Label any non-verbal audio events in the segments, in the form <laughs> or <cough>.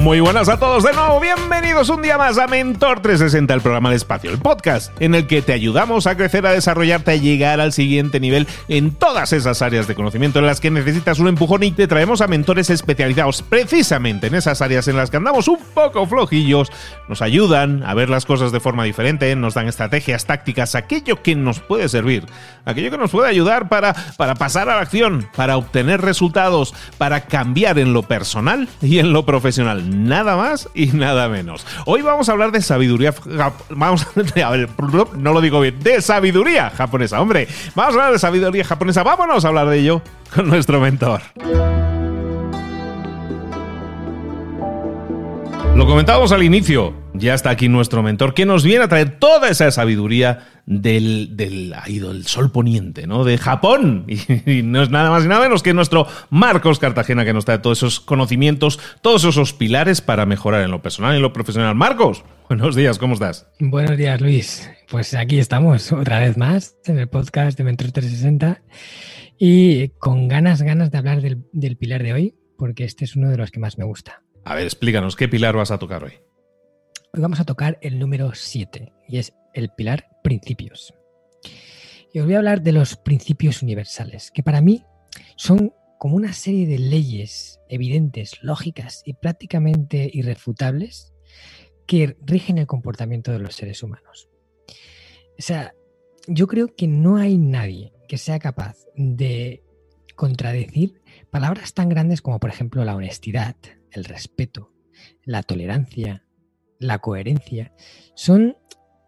Muy buenas a todos de nuevo, bienvenidos un día más a Mentor 360, el programa de espacio, el podcast en el que te ayudamos a crecer, a desarrollarte, a llegar al siguiente nivel en todas esas áreas de conocimiento en las que necesitas un empujón y te traemos a mentores especializados precisamente en esas áreas en las que andamos un poco flojillos, nos ayudan a ver las cosas de forma diferente, nos dan estrategias, tácticas, aquello que nos puede servir, aquello que nos puede ayudar para, para pasar a la acción, para obtener resultados, para cambiar en lo personal y en lo profesional nada más y nada menos. Hoy vamos a hablar de sabiduría. Vamos <laughs> a ver, no lo digo bien, de sabiduría japonesa, hombre. Vamos a hablar de sabiduría japonesa. Vámonos a hablar de ello con nuestro mentor. Lo comentábamos al inicio, ya está aquí nuestro mentor, que nos viene a traer toda esa sabiduría del, del, del sol poniente, ¿no? De Japón. <laughs> Y, no es nada más y nada menos que nuestro Marcos Cartagena, que nos trae todos esos conocimientos, todos esos pilares para mejorar en lo personal y en lo profesional. Marcos, buenos días, ¿cómo estás? Buenos días, Luis. Pues aquí estamos, otra vez más, en el podcast de Mentor 360. Y con ganas, ganas de hablar del, del pilar de hoy, porque este es uno de los que más me gusta. A ver, explícanos, ¿qué pilar vas a tocar hoy? Hoy vamos a tocar el número 7 y es el pilar principios. Y os voy a hablar de los principios universales, que para mí son como una serie de leyes evidentes, lógicas y prácticamente irrefutables que rigen el comportamiento de los seres humanos. O sea, yo creo que no hay nadie que sea capaz de contradecir palabras tan grandes como por ejemplo la honestidad, el respeto, la tolerancia, la coherencia, son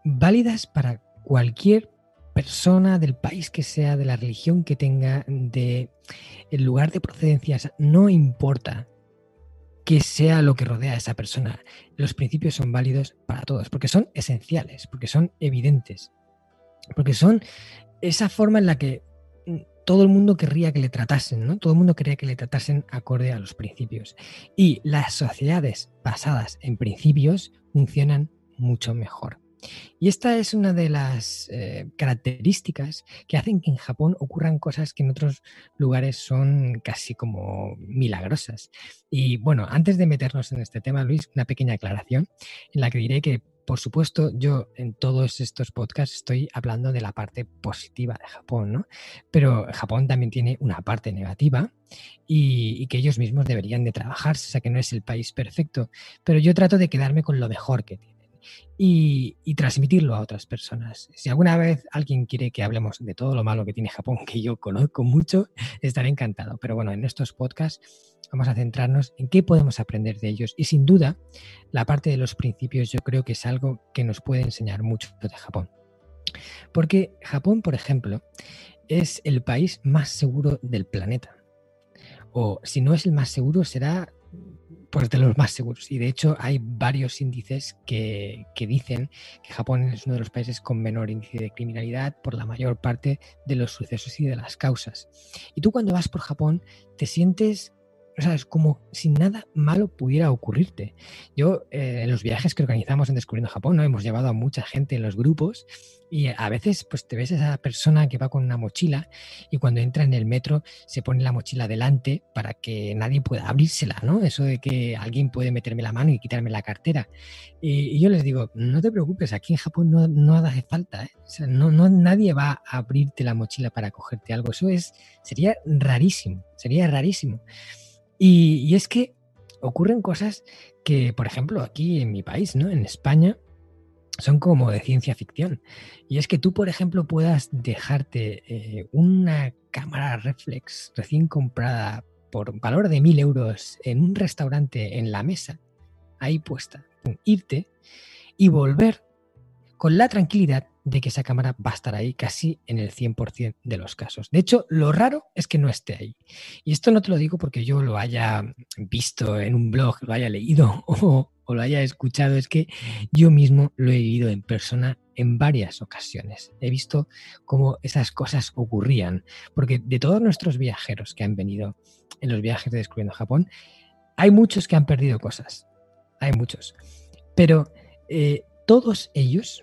válidas para cualquier persona del país que sea, de la religión que tenga, de el lugar de procedencia, no importa qué sea lo que rodea a esa persona. Los principios son válidos para todos, porque son esenciales, porque son evidentes, porque son esa forma en la que todo el mundo querría que le tratasen, ¿no? Todo el mundo quería que le tratasen acorde a los principios. Y las sociedades basadas en principios funcionan mucho mejor. Y esta es una de las eh, características que hacen que en Japón ocurran cosas que en otros lugares son casi como milagrosas. Y bueno, antes de meternos en este tema, Luis, una pequeña aclaración en la que diré que por supuesto, yo en todos estos podcasts estoy hablando de la parte positiva de Japón, ¿no? Pero Japón también tiene una parte negativa y, que ellos mismos deberían de trabajar, o sea que no es el país perfecto, pero yo trato de quedarme con lo mejor que tienen y, transmitirlo a otras personas. Si alguna vez alguien quiere que hablemos de todo lo malo que tiene Japón, que yo conozco mucho, estaré encantado. Pero bueno, en estos podcasts vamos a centrarnos en qué podemos aprender de ellos. Y sin duda, la parte de los principios yo creo que es algo que nos puede enseñar mucho de Japón. Porque Japón, por ejemplo, es el país más seguro del planeta. O si no es el más seguro, será pues de los más seguros. Y de hecho hay varios índices que, que, dicen que Japón es uno de los países con menor índice de criminalidad por la mayor parte de los sucesos y de las causas. Y tú cuando vas por Japón te sientes o sea, es como si nada malo pudiera ocurrirte. Yo, eh, en los viajes que organizamos en Descubriendo Japón, ¿no? hemos llevado a mucha gente en los grupos y a veces pues te ves esa persona que va con una mochila y cuando entra en el metro se pone la mochila delante para que nadie pueda abrírsela, ¿no? Eso de que alguien puede meterme la mano y quitarme la cartera. Y, yo les digo, no te preocupes, aquí en Japón no, no hace falta, ¿eh? o sea, no, no, nadie va a abrirte la mochila para cogerte algo. Eso es, sería rarísimo, sería rarísimo. Y, es que ocurren cosas que, por ejemplo, aquí en mi país, ¿no? En España, son como de ciencia ficción. Y es que tú, por ejemplo, puedas dejarte eh, una cámara reflex recién comprada por valor de mil euros en un restaurante en la mesa, ahí puesta, irte y volver con la tranquilidad de que esa cámara va a estar ahí casi en el 100% de los casos. De hecho, lo raro es que no esté ahí. Y esto no te lo digo porque yo lo haya visto en un blog, lo haya leído <laughs> o, lo haya escuchado, es que yo mismo lo he vivido en persona en varias ocasiones. He visto cómo esas cosas ocurrían, porque de todos nuestros viajeros que han venido en los viajes de Descubriendo Japón, hay muchos que han perdido cosas, hay muchos, pero eh, todos ellos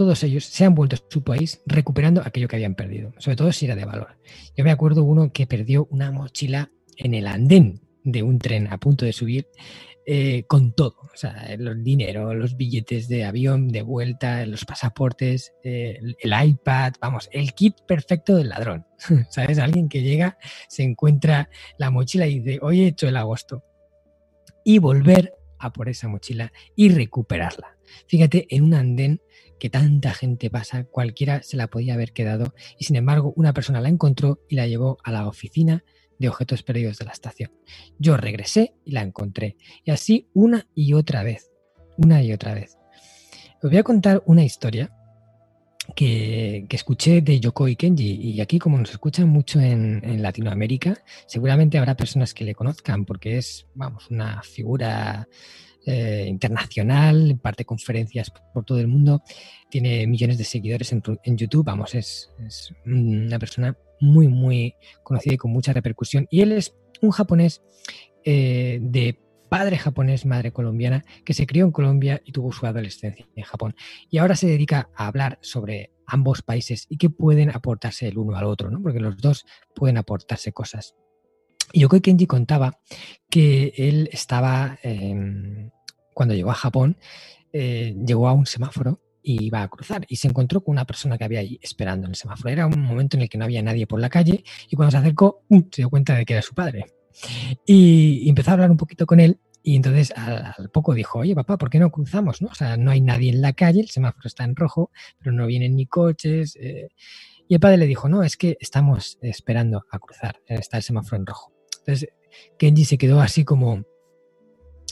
todos ellos se han vuelto a su país recuperando aquello que habían perdido, sobre todo si era de valor. Yo me acuerdo uno que perdió una mochila en el andén de un tren a punto de subir eh, con todo, o sea, el dinero, los billetes de avión de vuelta, los pasaportes, eh, el, iPad, vamos, el kit perfecto del ladrón. <laughs> ¿Sabes? Alguien que llega, se encuentra la mochila y dice, hoy he hecho el agosto. Y volver a por esa mochila y recuperarla. Fíjate, en un andén que tanta gente pasa, cualquiera se la podía haber quedado y sin embargo una persona la encontró y la llevó a la oficina de objetos perdidos de la estación. Yo regresé y la encontré y así una y otra vez, una y otra vez. Os voy a contar una historia que, escuché de Yokoi Kenji y aquí como nos escuchan mucho en, en, Latinoamérica, seguramente habrá personas que le conozcan porque es, vamos, una figura eh, internacional, parte conferencias por todo el mundo, tiene millones de seguidores en, YouTube, vamos, es, una persona muy, muy conocida y con mucha repercusión. Y él es un japonés eh, de padre japonés, madre colombiana, que se crió en Colombia y tuvo su adolescencia en Japón. Y ahora se dedica a hablar sobre ambos países y qué pueden aportarse el uno al otro, ¿no? porque los dos pueden aportarse cosas. Yokoi Kenji contaba que él estaba, em, cuando llegó a Japón, eh, llegó a un semáforo y iba a cruzar y se encontró con una persona que había ahí esperando en el semáforo. Era un momento en el que no había nadie por la calle y cuando se acercó se dio cuenta de que era su padre. Y, empezó a hablar un poquito con él y entonces al, poco dijo, oye papá, ¿por qué no cruzamos? ¿no? O sea, no hay nadie en la calle, el semáforo está en rojo, pero no vienen ni coches. Eh". Y el padre le dijo, no, es que estamos esperando a cruzar, está el semáforo en rojo. Entonces Kenji se quedó así como,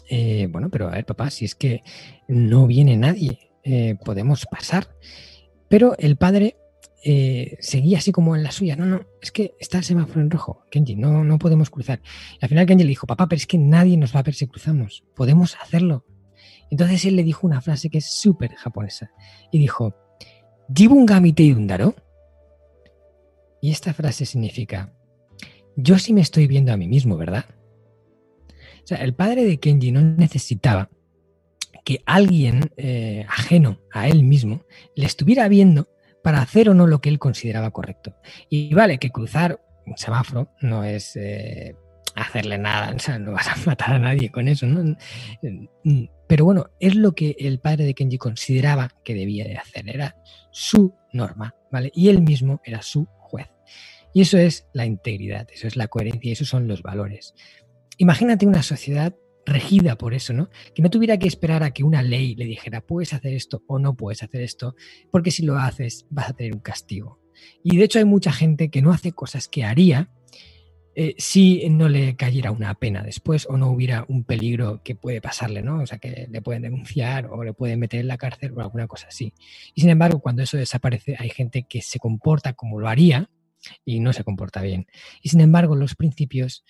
eh, bueno, pero a ver, papá, si es que no viene nadie, eh, podemos pasar. Pero el padre eh, seguía así como en la suya, no, no, es que está el semáforo en rojo, Kenji, no, no podemos cruzar. Al final Kenji le dijo, papá, pero es que nadie nos va a ver si cruzamos, podemos hacerlo. Entonces él le dijo una frase que es súper japonesa y dijo, te. Y esta frase significa, yo sí me estoy viendo a mí mismo, ¿verdad? Sea, el padre de Kenji no necesitaba que alguien eh, ajeno a él mismo le estuviera viendo para hacer o no lo que él consideraba correcto. Y vale, que cruzar un semáforo no es eh, hacerle nada, <laughs> o sea, no vas a matar a nadie con eso, ¿no? Pero bueno, es lo que el padre de Kenji consideraba que debía de hacer, era su norma, ¿vale? Y él mismo era su juez. Y eso es la integridad, eso es la coherencia, esos son los valores. Imagínate una sociedad regida por eso, ¿no? Que no tuviera que esperar a que una ley le dijera, puedes hacer esto o no puedes hacer esto, porque si lo haces vas a tener un castigo. Y de hecho hay mucha gente que no hace cosas que haría eh, si no le cayera una pena después o no hubiera un peligro que puede pasarle, ¿no? O sea, que le pueden denunciar o le pueden meter en la cárcel o alguna cosa así. Y sin embargo, cuando eso desaparece, hay gente que se comporta como lo haría y no se comporta bien. Y sin embargo, los principios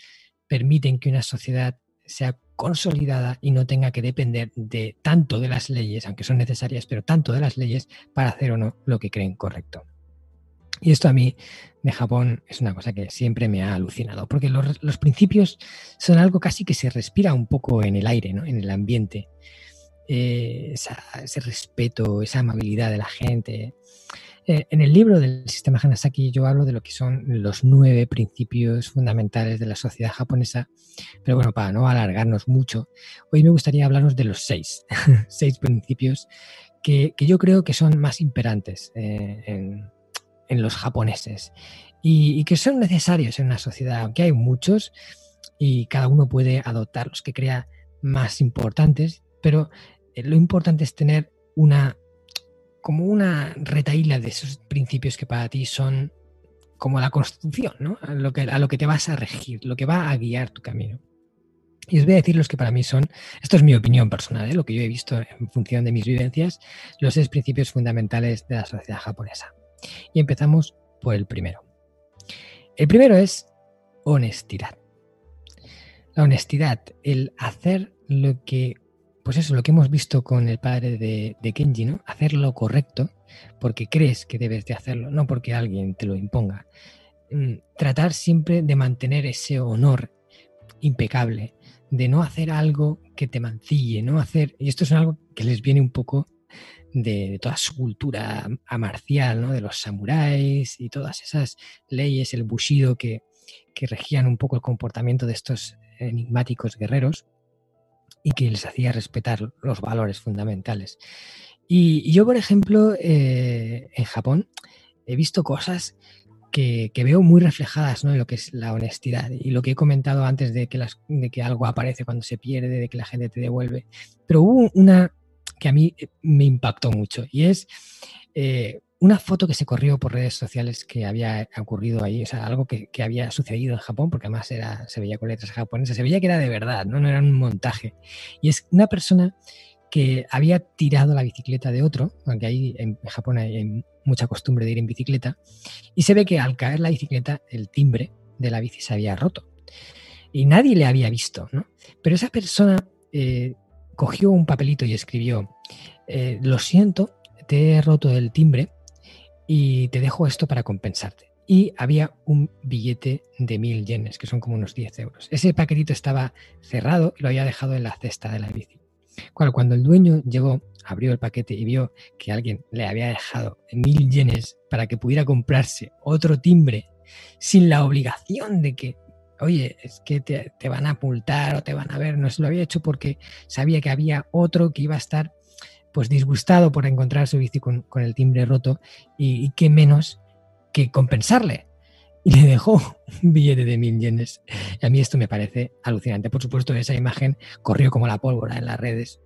permiten que una sociedad sea consolidada y no tenga que depender de tanto de las leyes, aunque son necesarias, pero tanto de las leyes para hacer o no lo que creen correcto. Y esto a mí de Japón es una cosa que siempre me ha alucinado, porque los, principios son algo casi que se respira un poco en el aire, ¿no? en el ambiente. Eh, ese respeto, esa amabilidad de la gente, eh, en el libro del sistema Hanasaki yo hablo de lo que son los nueve principios fundamentales de la sociedad japonesa, pero bueno, para no alargarnos mucho, hoy me gustaría hablarnos de los seis, <laughs> seis principios que, yo creo que son más imperantes eh, en, los japoneses y, que son necesarios en una sociedad, aunque hay muchos y cada uno puede adoptar los que crea más importantes, pero eh, lo importante es tener una como una retaíla de esos principios que para ti son como la constitución, ¿no? A lo, que, te vas a regir, lo que va a guiar tu camino. Y os voy a decir los que para mí son, esto es mi opinión personal, ¿eh? lo que yo he visto en función de mis vivencias, los seis principios fundamentales de la sociedad japonesa. Y empezamos por el primero. El primero es honestidad. La honestidad, el hacer lo que pues eso, lo que hemos visto con el padre de, Kenji, ¿no? Hacer lo correcto porque crees que debes de hacerlo, no porque alguien te lo imponga. Mm, tratar siempre de mantener ese honor impecable, de no hacer algo que te mancille, no hacer, y esto es algo que les viene un poco de, toda su cultura marcial, ¿no? de los samuráis y todas esas leyes, el bushido que, que regían un poco el comportamiento de estos enigmáticos guerreros y que les hacía respetar los valores fundamentales. Y, yo, por ejemplo, eh, en Japón he visto cosas que, veo muy reflejadas ¿no? en lo que es la honestidad y lo que he comentado antes de que, las, de que algo aparece cuando se pierde, de que la gente te devuelve. Pero hubo una que a mí me impactó mucho y es eh, una foto que se corrió por redes sociales que había ocurrido ahí, o sea, algo que, había sucedido en Japón, porque además era, se veía con letras japonesas, se veía que era de verdad, ¿no? no era un montaje. Y es una persona que había tirado la bicicleta de otro, aunque ahí en Japón hay mucha costumbre de ir en bicicleta, y se ve que al caer la bicicleta, el timbre de la bici se había roto. Y nadie le había visto, ¿no? Pero esa persona eh, cogió un papelito y escribió, eh, lo siento, te he roto el timbre, y te dejo esto para compensarte. Y había un billete de mil yenes, que son como unos 10 euros. Ese paquetito estaba cerrado y lo había dejado en la cesta de la bici. Cuando, el dueño llegó, abrió el paquete y vio que alguien le había dejado mil yenes para que pudiera comprarse otro timbre sin la obligación de que, oye, es que te, te van a apuntar o te van a ver, no se lo había hecho porque sabía que había otro que iba a estar pues disgustado por encontrar su bici con, el timbre roto y, qué menos que compensarle. Y le dejó un billete de mil yenes. A mí esto me parece alucinante. Por supuesto, esa imagen corrió como la pólvora en las redes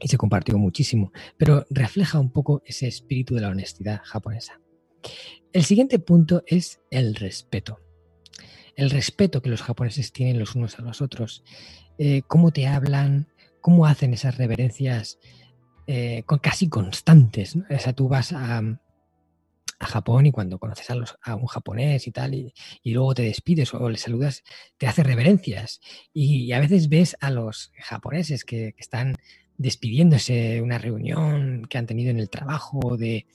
y se compartió muchísimo, pero refleja un poco ese espíritu de la honestidad japonesa. El siguiente punto es el respeto. El respeto que los japoneses tienen los unos a los otros. Eh, cómo te hablan, cómo hacen esas reverencias eh, casi constantes. O sea, tú vas a, Japón y cuando conoces a, un japonés y tal, y, luego te despides o le saludas, te hace reverencias. Y, a veces ves a los japoneses que, están despidiéndose de una reunión que han tenido en el trabajo de,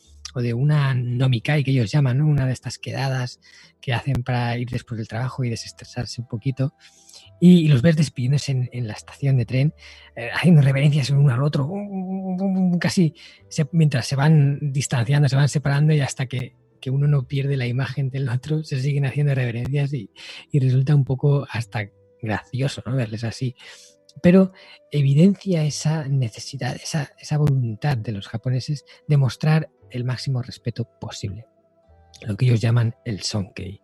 de una nomikai que ellos llaman, una de estas quedadas que hacen para ir después del trabajo y desestresarse un poquito y, los ves despidiéndose en, la estación de tren, eh, haciendo reverencias uno al otro, casi mientras se van distanciando, se van separando y hasta que, uno no pierde la imagen del otro, se siguen haciendo reverencias y, resulta un poco hasta gracioso ¿no? verles así. Pero evidencia esa necesidad, esa, esa voluntad de los japoneses de mostrar el máximo respeto posible lo que ellos llaman el sonkei.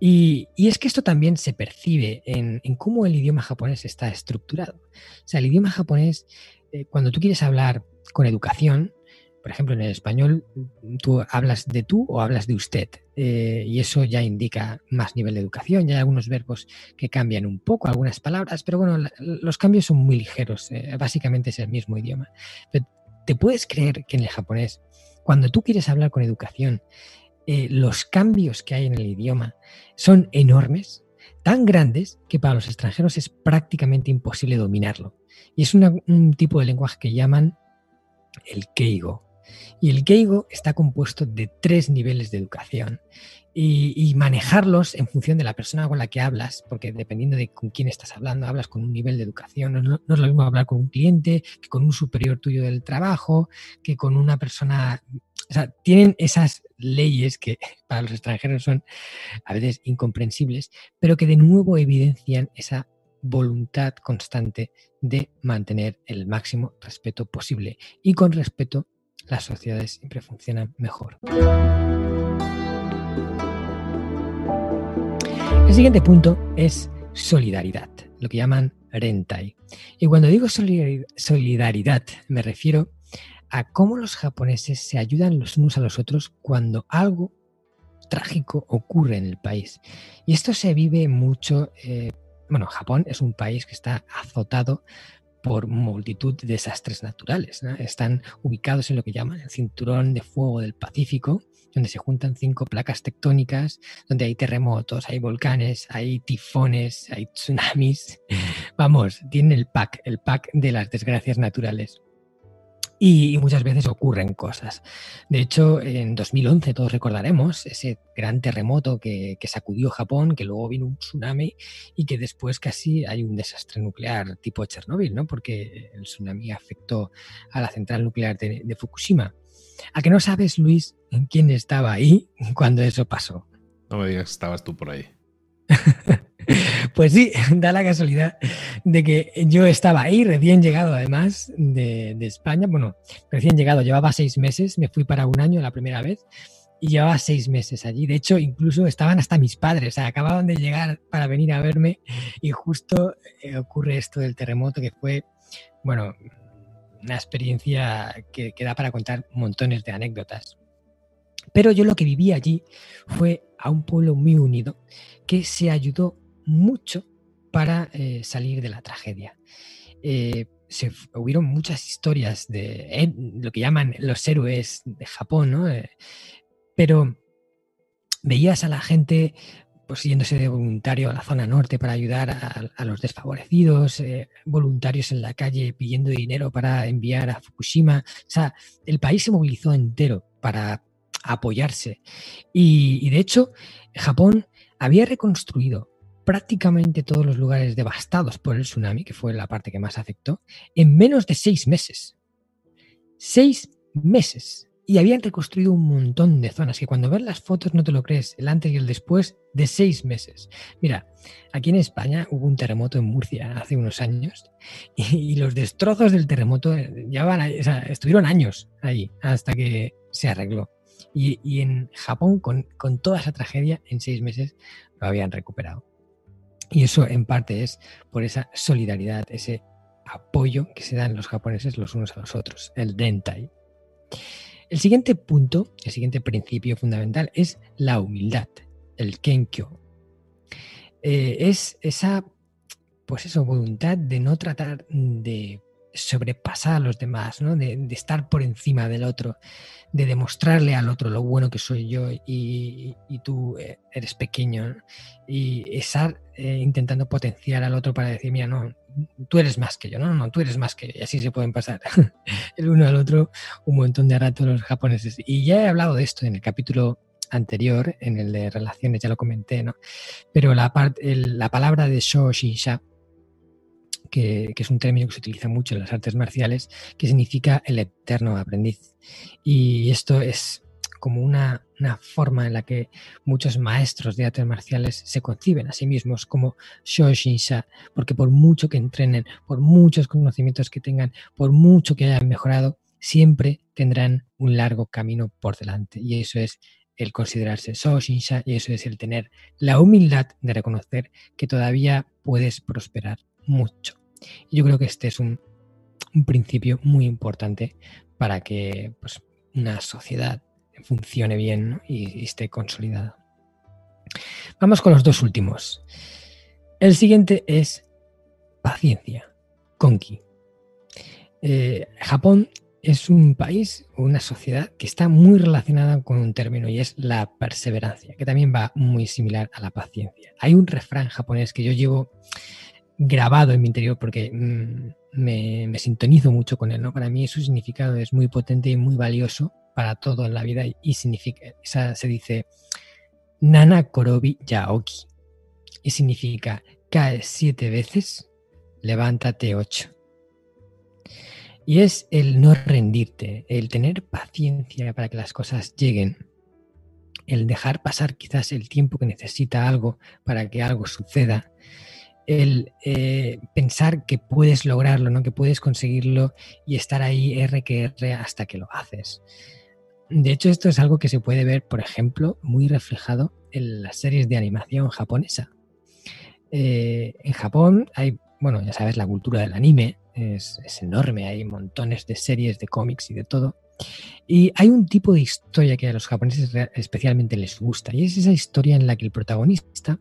Y, es que esto también se percibe en, cómo el idioma japonés está estructurado. O sea, el idioma japonés, eh, cuando tú quieres hablar con educación, por ejemplo, en el español, tú hablas de tú o hablas de usted. Eh, y eso ya indica más nivel de educación. Ya hay algunos verbos que cambian un poco, algunas palabras, pero bueno, los cambios son muy ligeros. Eh, básicamente es el mismo idioma. ¿Te puedes creer que en el japonés, cuando tú quieres hablar con educación, eh, los cambios que hay en el idioma son enormes, tan grandes que para los extranjeros es prácticamente imposible dominarlo. Y es un tipo de lenguaje que llaman el keigo. Y el keigo está compuesto de tres niveles de educación. Y, manejarlos en función de la persona con la que hablas, porque dependiendo de con quién estás hablando, hablas con un nivel de educación. No, no, es lo mismo hablar con un cliente que con un superior tuyo del trabajo, que con una persona o sea, tienen esas leyes que <laughs> para los extranjeros son a veces incomprensibles, pero que de nuevo evidencian esa voluntad constante de mantener el máximo respeto posible. Y con respeto, las sociedades siempre funcionan mejor. El siguiente punto es solidaridad, lo que llaman rentai. Y cuando digo solidaridad, me refiero a cómo los japoneses se ayudan los unos a los otros cuando algo trágico ocurre en el país. Y esto se vive mucho, eh, bueno, Japón es un país que está azotado por multitud de desastres naturales. Están ubicados en lo que llaman el cinturón de fuego del Pacífico, donde se juntan cinco placas tectónicas, donde hay terremotos, hay volcanes, hay tifones, hay tsunamis. <laughs> Vamos, tienen el pack, el pack de las desgracias naturales y, muchas veces ocurren cosas. De hecho, en 2011 todos recordaremos ese gran terremoto que, sacudió Japón, que luego vino un tsunami y que después casi hay un desastre nuclear tipo Chernóbil, ¿no? porque el tsunami afectó a la central nuclear de, de Fukushima. ¿A que no sabes, Luis, quién estaba ahí <laughs> cuando eso pasó? No me digas que estabas tú por ahí. <laughs> Pues sí, <laughs> da la casualidad de que yo estaba ahí, recién llegado además de, España. Bueno, recién llegado, llevaba seis meses, me fui para un año la primera vez y llevaba seis meses allí. De hecho, incluso estaban hasta mis padres, o acababan de llegar para venir a verme y justo eh, ocurre esto del terremoto que fue, bueno, una experiencia que, que da para contar montones de anécdotas. Pero yo lo que viví allí fue a un pueblo muy unido que se ayudó mucho para eh, salir de la tragedia. Eh, se, hubieron muchas historias de eh, lo que llaman los héroes de Japón, ¿no? pero veías a la gente pues yéndose de voluntario a la zona norte para ayudar a, los desfavorecidos, voluntarios en la calle pidiendo dinero para enviar a Fukushima. O sea, el país se movilizó entero para apoyarse. y de hecho, Japón había reconstruido prácticamente todos los lugares devastados por el tsunami, que fue la parte que más afectó, en menos de seis meses. Seis meses. Y habían reconstruido un montón de zonas que cuando ves las fotos no te lo crees, el antes y el después de seis meses. Mira, aquí en España hubo un terremoto en Murcia hace unos años y, los destrozos del terremoto ya van estuvieron años ahí hasta que se arregló. Y, en Japón, con, con toda esa tragedia, en seis meses lo habían recuperado. Y eso en parte es por esa solidaridad, ese apoyo que se dan los japoneses los unos a los otros, el dentai. El siguiente punto, el siguiente principio fundamental es la humildad, el kenkyo. Eh, es esa, pues eso, voluntad de no tratar de sobrepasar a los demás, ¿no? de, estar por encima del otro, de demostrarle al otro lo bueno que soy yo y, tú eh, eres pequeño y estar eh, intentando potenciar al otro para decir, mira, no, tú eres más que yo, no, no, tú eres más que yo, y así se pueden pasar <laughs> el uno al otro un montón de rato los japoneses. Y ya he hablado de esto en el capítulo anterior, en el de relaciones, ya lo comenté, ¿no? Pero la, la palabra de Shoshisha que, es un término que se utiliza mucho en las artes marciales, que significa el eterno aprendiz. Y esto es como una, forma en la que muchos maestros de artes marciales se conciben a sí mismos como Shoshinsha, porque por mucho que entrenen, por muchos conocimientos que tengan, por mucho que hayan mejorado, siempre tendrán un largo camino por delante. Y eso es el considerarse Shoshinsha y eso es el tener la humildad de reconocer que todavía puedes prosperar mucho. Y yo creo que este es un, principio muy importante para que pues, una sociedad funcione bien y, esté consolidada. Vamos con los dos últimos. El siguiente es paciencia, Konki. Eh, Japón es un país, una sociedad que está muy relacionada con un término y es la perseverancia, que también va muy similar a la paciencia. Hay un refrán japonés que yo llevo grabado en mi interior porque mm, me, sintonizo mucho con él, ¿no? Para mí su significado es muy potente y muy valioso para todo en la vida y significa, se dice Nana Korobi Yaoki y significa cae siete veces, levántate ocho. Y es el no rendirte, el tener paciencia para que las cosas lleguen, el dejar pasar quizás el tiempo que necesita algo para que algo suceda, el eh, pensar que puedes lograrlo, ¿no? que puedes conseguirlo y estar ahí R que R hasta que lo haces. De hecho, esto es algo que se puede ver, por ejemplo, muy reflejado en las series de animación japonesa. Eh, en Japón hay, bueno, ya sabes, la cultura del anime, es, enorme, hay montones de series, de cómics y de todo. Y hay un tipo de historia que a los japoneses especialmente les gusta, y es esa historia en la que el protagonista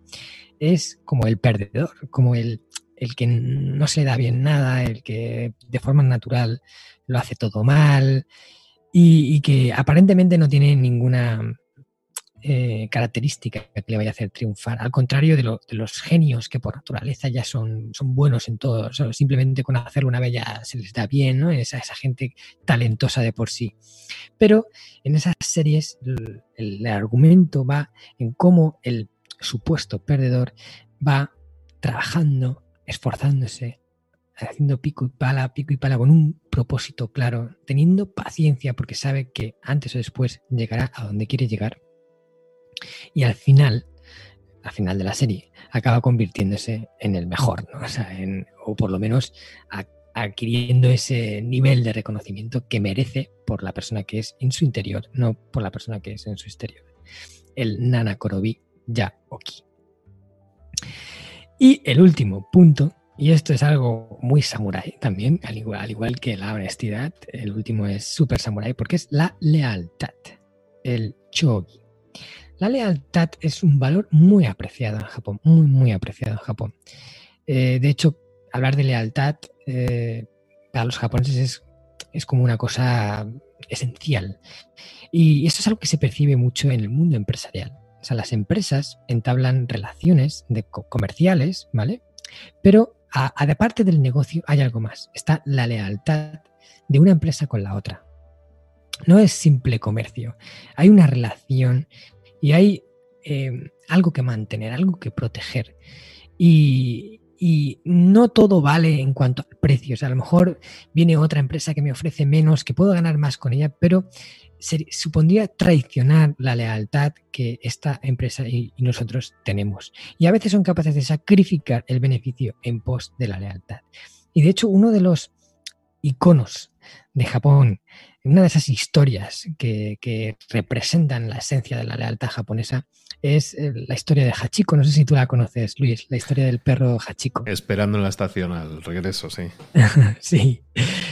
es como el perdedor, como el, el que no se da bien nada, el que de forma natural lo hace todo mal y que aparentemente no tiene ninguna eh, característica que le vaya a hacer triunfar, al contrario de, los genios que por naturaleza ya son, buenos en todo, simplemente con hacerlo una vez ya se les da bien, esa gente talentosa de por sí. Pero en esas series el, argumento va en cómo el supuesto perdedor va trabajando, esforzándose, haciendo pico y pala, pico y pala con un propósito claro, teniendo paciencia porque sabe que antes o después llegará a donde quiere llegar y al final, al final de la serie, acaba convirtiéndose en el mejor, ¿no? o, por lo menos adquiriendo ese nivel de reconocimiento que merece por la persona que es en su interior, no por la persona que es en su exterior. El Nana Korobi Yaoki. Y el último punto, y esto es algo muy samurai también, al igual, al igual que la honestidad, el último es super samurai porque es la lealtad, el chogi. La lealtad es un valor muy apreciado en Japón, muy, muy apreciado en Japón. Eh, de hecho, hablar de lealtad eh, para los japoneses es, como una cosa esencial. Y esto es algo que se percibe mucho en el mundo empresarial. O sea, las empresas entablan relaciones de comerciales, ¿vale? Pero a, parte del negocio hay algo más. Está la lealtad de una empresa con la otra. No es simple comercio. Hay una relación y hay em, algo que mantener, algo que proteger. Y, no todo vale en cuanto a precios. A lo mejor viene otra empresa que me ofrece menos, que puedo ganar más con ella, pero se, supondría traicionar la lealtad que esta empresa y, y, nosotros tenemos. Y a veces son capaces de sacrificar el beneficio en pos de la lealtad. Y de hecho, uno de los iconos de Japón una de esas historias que, representan la esencia de la lealtad japonesa es eh, la historia de Hachiko. No sé si tú la conoces, Luis, la historia del perro Hachiko. <laughs> Esperando en la estación al regreso, sí. sí,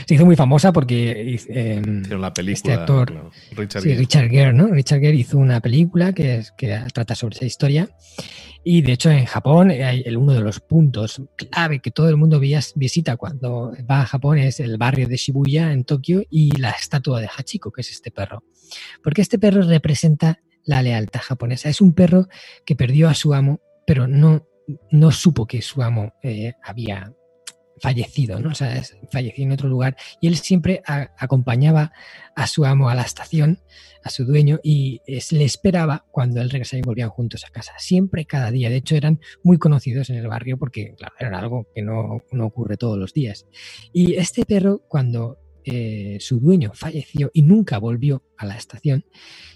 se hizo muy famosa porque eh, la película, este actor, Richard, sí, Richard Gere, ¿no? Richard Gere hizo una película que, que trata sobre esa historia y de hecho en Japón hay uno de los puntos clave que todo el mundo visita cuando va a Japón es el barrio de Shibuya en Tokio y la estatua de Hachiko, que es este perro. Porque este perro representa la lealtad japonesa. Es un perro que perdió a su amo, pero no, no supo que su amo eh, había fallecido, ¿no? O sea, falleció en otro lugar y él siempre acompañaba a su amo a la estación, a su dueño, y le esperaba cuando él regresaba y volvían juntos a casa, siempre, cada día. De hecho, eran muy conocidos en el barrio porque, claro, era algo que no, no ocurre todos los días. Y este perro, cuando eh, su dueño falleció y nunca volvió a la estación,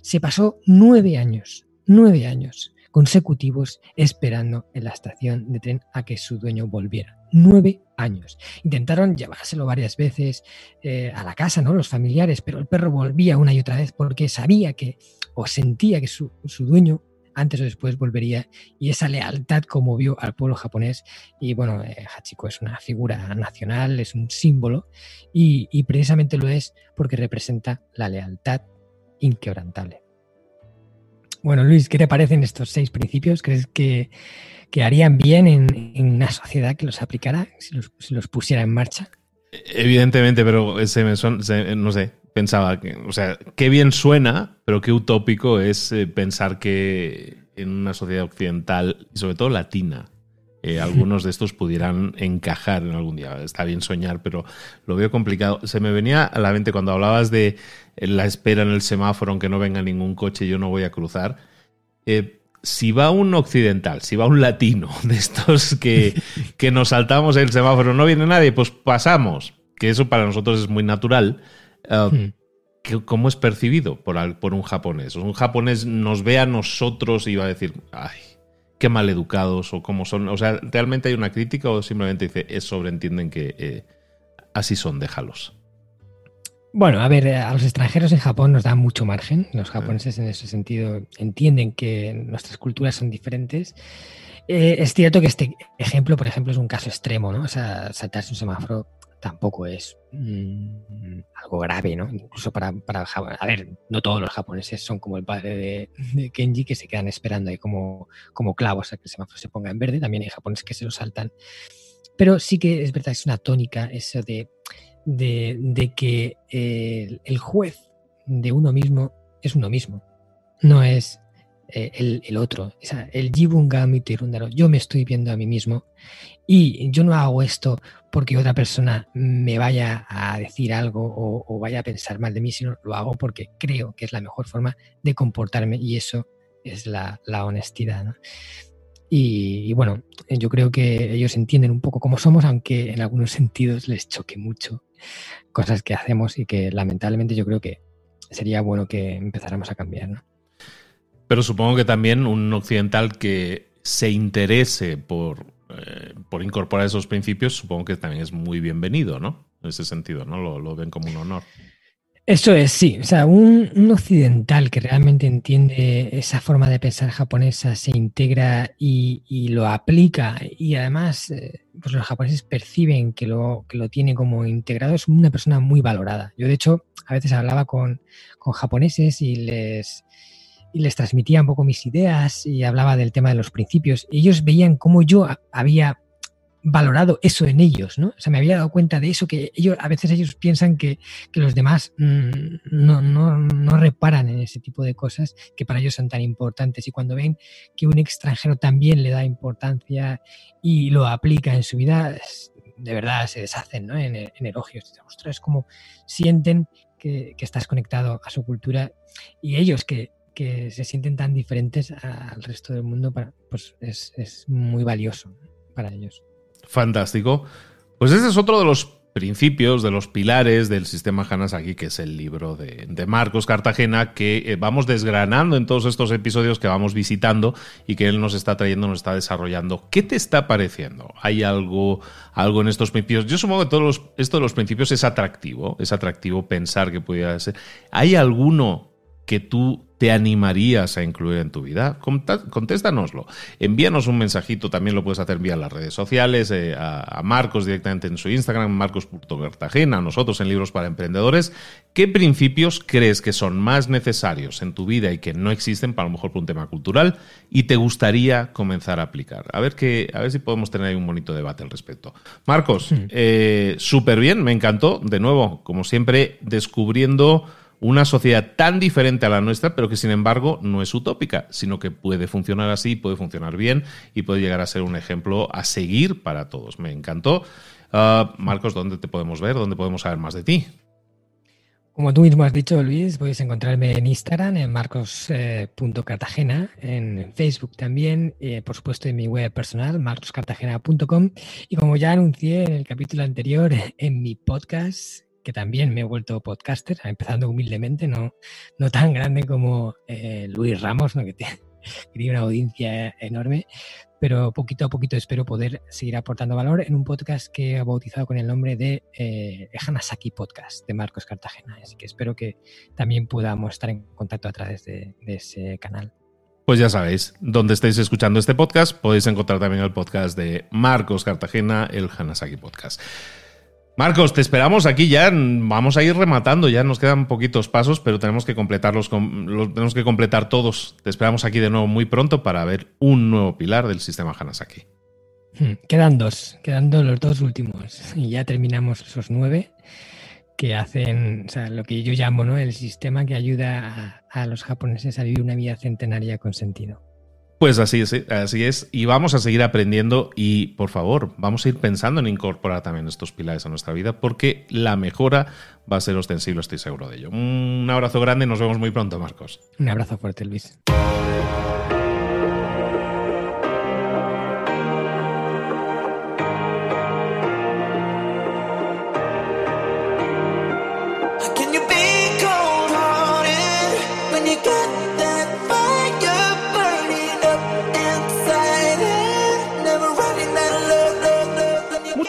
se pasó nueve años, nueve años consecutivos esperando en la estación de tren a que su dueño volviera. Nueve años. Intentaron llevárselo varias veces eh, a la casa, ¿no? Los familiares, pero el perro volvía una y otra vez porque sabía que o sentía que su, dueño antes o después volvería y esa lealtad conmovió al pueblo japonés y bueno, eh, Hachiko es una figura nacional, es un símbolo y, precisamente lo es porque representa la lealtad inquebrantable. Bueno, Luis, ¿qué te parecen estos seis principios? ¿Crees que, harían bien en, una sociedad que los aplicara si los, pusiera en marcha? Evidentemente, pero ese me no sé, pensaba que, o sea, qué bien suena, pero qué utópico es eh, pensar que en una sociedad occidental, y sobre todo latina, eh, <laughs> algunos de estos pudieran encajar en algún día. Está bien soñar, pero lo veo complicado. Se me venía a la mente cuando hablabas de la espera en el semáforo, aunque no venga ningún coche, yo no voy a cruzar. Eh, si va un occidental, si va un latino <laughs> de estos que, <laughs> que nos saltamos el semáforo, no viene nadie, pues pasamos, que eso para nosotros es muy natural. Eh, hmm. ¿Cómo es percibido por, por un japonés? Un japonés nos ve a nosotros y va a decir, ay, qué mal educados o cómo son. O sea, ¿realmente hay una crítica o simplemente dice, es sobreentienden que eh, así son, déjalos? Bueno, a ver, a los extranjeros en Japón nos da mucho margen. Los japoneses en ese sentido entienden que nuestras culturas son diferentes. Eh, es cierto que este ejemplo, por ejemplo, es un caso extremo, ¿no? O sea, saltarse un semáforo tampoco es mm, algo grave, ¿no? Incluso para, para A ver, no todos los japoneses son como el padre de, Kenji que se quedan esperando ahí como, como clavos a que el semáforo se ponga en verde. También hay japoneses que se lo saltan. Pero sí que es verdad, es una tónica eso de, de, que el juez de uno mismo es uno mismo. No es eh, el, otro. O sea, el Jibungami Tirundaro. Yo me estoy viendo a mí mismo y yo no hago esto porque otra persona me vaya a decir algo o, vaya a pensar mal de mí, sino lo hago porque creo que es la mejor forma de comportarme y eso es la, honestidad. Y, bueno, yo creo que ellos entienden un poco cómo somos, aunque en algunos sentidos les choque mucho cosas que hacemos y que lamentablemente yo creo que sería bueno que empezáramos a cambiar. ¿no? Pero supongo que también un occidental que se interese por, eh, por incorporar esos principios, supongo que también es muy bienvenido, ¿no? En ese sentido, ¿no? Lo, ven como un honor. Eso es, sí. O sea, un, occidental que realmente entiende esa forma de pensar japonesa, se integra y, lo aplica y además eh, pues los japoneses perciben que lo, que lo tiene como integrado, es una persona muy valorada. Yo, de hecho, a veces hablaba con, con japoneses y les, y les transmitía un poco mis ideas y hablaba del tema de los principios. Ellos veían cómo yo había valorado eso en ellos, ¿no? O sea, me había dado cuenta de eso, que ellos, a veces ellos piensan que, los demás mm, no, no, reparan en ese tipo de cosas que para ellos son tan importantes. Y cuando ven que un extranjero también le da importancia y lo aplica en su vida, de verdad se deshacen ¿no? en, en elogios. es como sienten que, que estás conectado a su cultura y ellos que que se sienten tan diferentes al resto del mundo, pues es, muy valioso para ellos. Fantástico. Pues ese es otro de los principios, de los pilares del sistema Hanasaki, que es el libro de, Marcos Cartagena, que eh, vamos desgranando en todos estos episodios que vamos visitando y que él nos está trayendo, nos está desarrollando. ¿Qué te está pareciendo? ¿Hay algo, algo en estos principios? Yo supongo que todos esto de los principios es atractivo, es atractivo pensar que pudiera ser. ¿Hay alguno que tú te animarías a incluir en tu vida? Contéstanoslo. Envíanos un mensajito, también lo puedes hacer vía las redes sociales, eh, a, Marcos directamente en su Instagram, marcos.cartagena, a nosotros en Libros para Emprendedores. ¿Qué principios crees que son más necesarios en tu vida y que no existen, para lo mejor por un tema cultural, y te gustaría comenzar a aplicar? A ver, que, a ver si podemos tener ahí un bonito debate al respecto. Marcos, eh, súper bien, me encantó. De nuevo, como siempre, descubriendo una sociedad tan diferente a la nuestra, pero que sin embargo no es utópica, sino que puede funcionar así, puede funcionar bien y puede llegar a ser un ejemplo a seguir para todos. Me encantó. Ah, Marcos, ¿dónde te podemos ver? ¿Dónde podemos saber más de ti? Como tú mismo has dicho, Luis, puedes encontrarme en Instagram, en marcos.cartagena, en Facebook también, eh, por supuesto en mi web personal, marcoscartagena.com, y como ya anuncié en el capítulo anterior, <laughs> en mi podcast que también me he vuelto podcaster, empezando humildemente, no, no tan grande como eh, Luis Ramos, ¿no? que tiene <laughs> una audiencia enorme, pero poquito a poquito espero poder seguir aportando valor en un podcast que he bautizado con el nombre de eh, Hanasaki Podcast de Marcos Cartagena. Así que espero que también podamos estar en contacto a través de, ese canal. Pues ya sabéis, donde estéis escuchando este podcast, podéis encontrar también el podcast de Marcos Cartagena, el Hanasaki Podcast. Marcos, te esperamos aquí ya. Vamos a ir rematando, ya nos quedan poquitos pasos, pero tenemos que completarlos, tenemos que completar todos. Te esperamos aquí de nuevo muy pronto para ver un nuevo pilar del sistema Hanasaki. Hmm, quedan dos, quedan dos, los dos últimos. <laughs> Y ya terminamos esos nueve que hacen, o sea, lo que yo llamo ¿no? el sistema que ayuda a los japoneses a vivir una vida centenaria con sentido. Pues así es, así es. Y vamos a seguir aprendiendo y, por favor, vamos a ir pensando en incorporar también estos pilares a nuestra vida porque la mejora va a ser ostensible, estoy seguro de ello. Un abrazo grande y nos vemos muy pronto, Marcos. Un abrazo fuerte, Luis.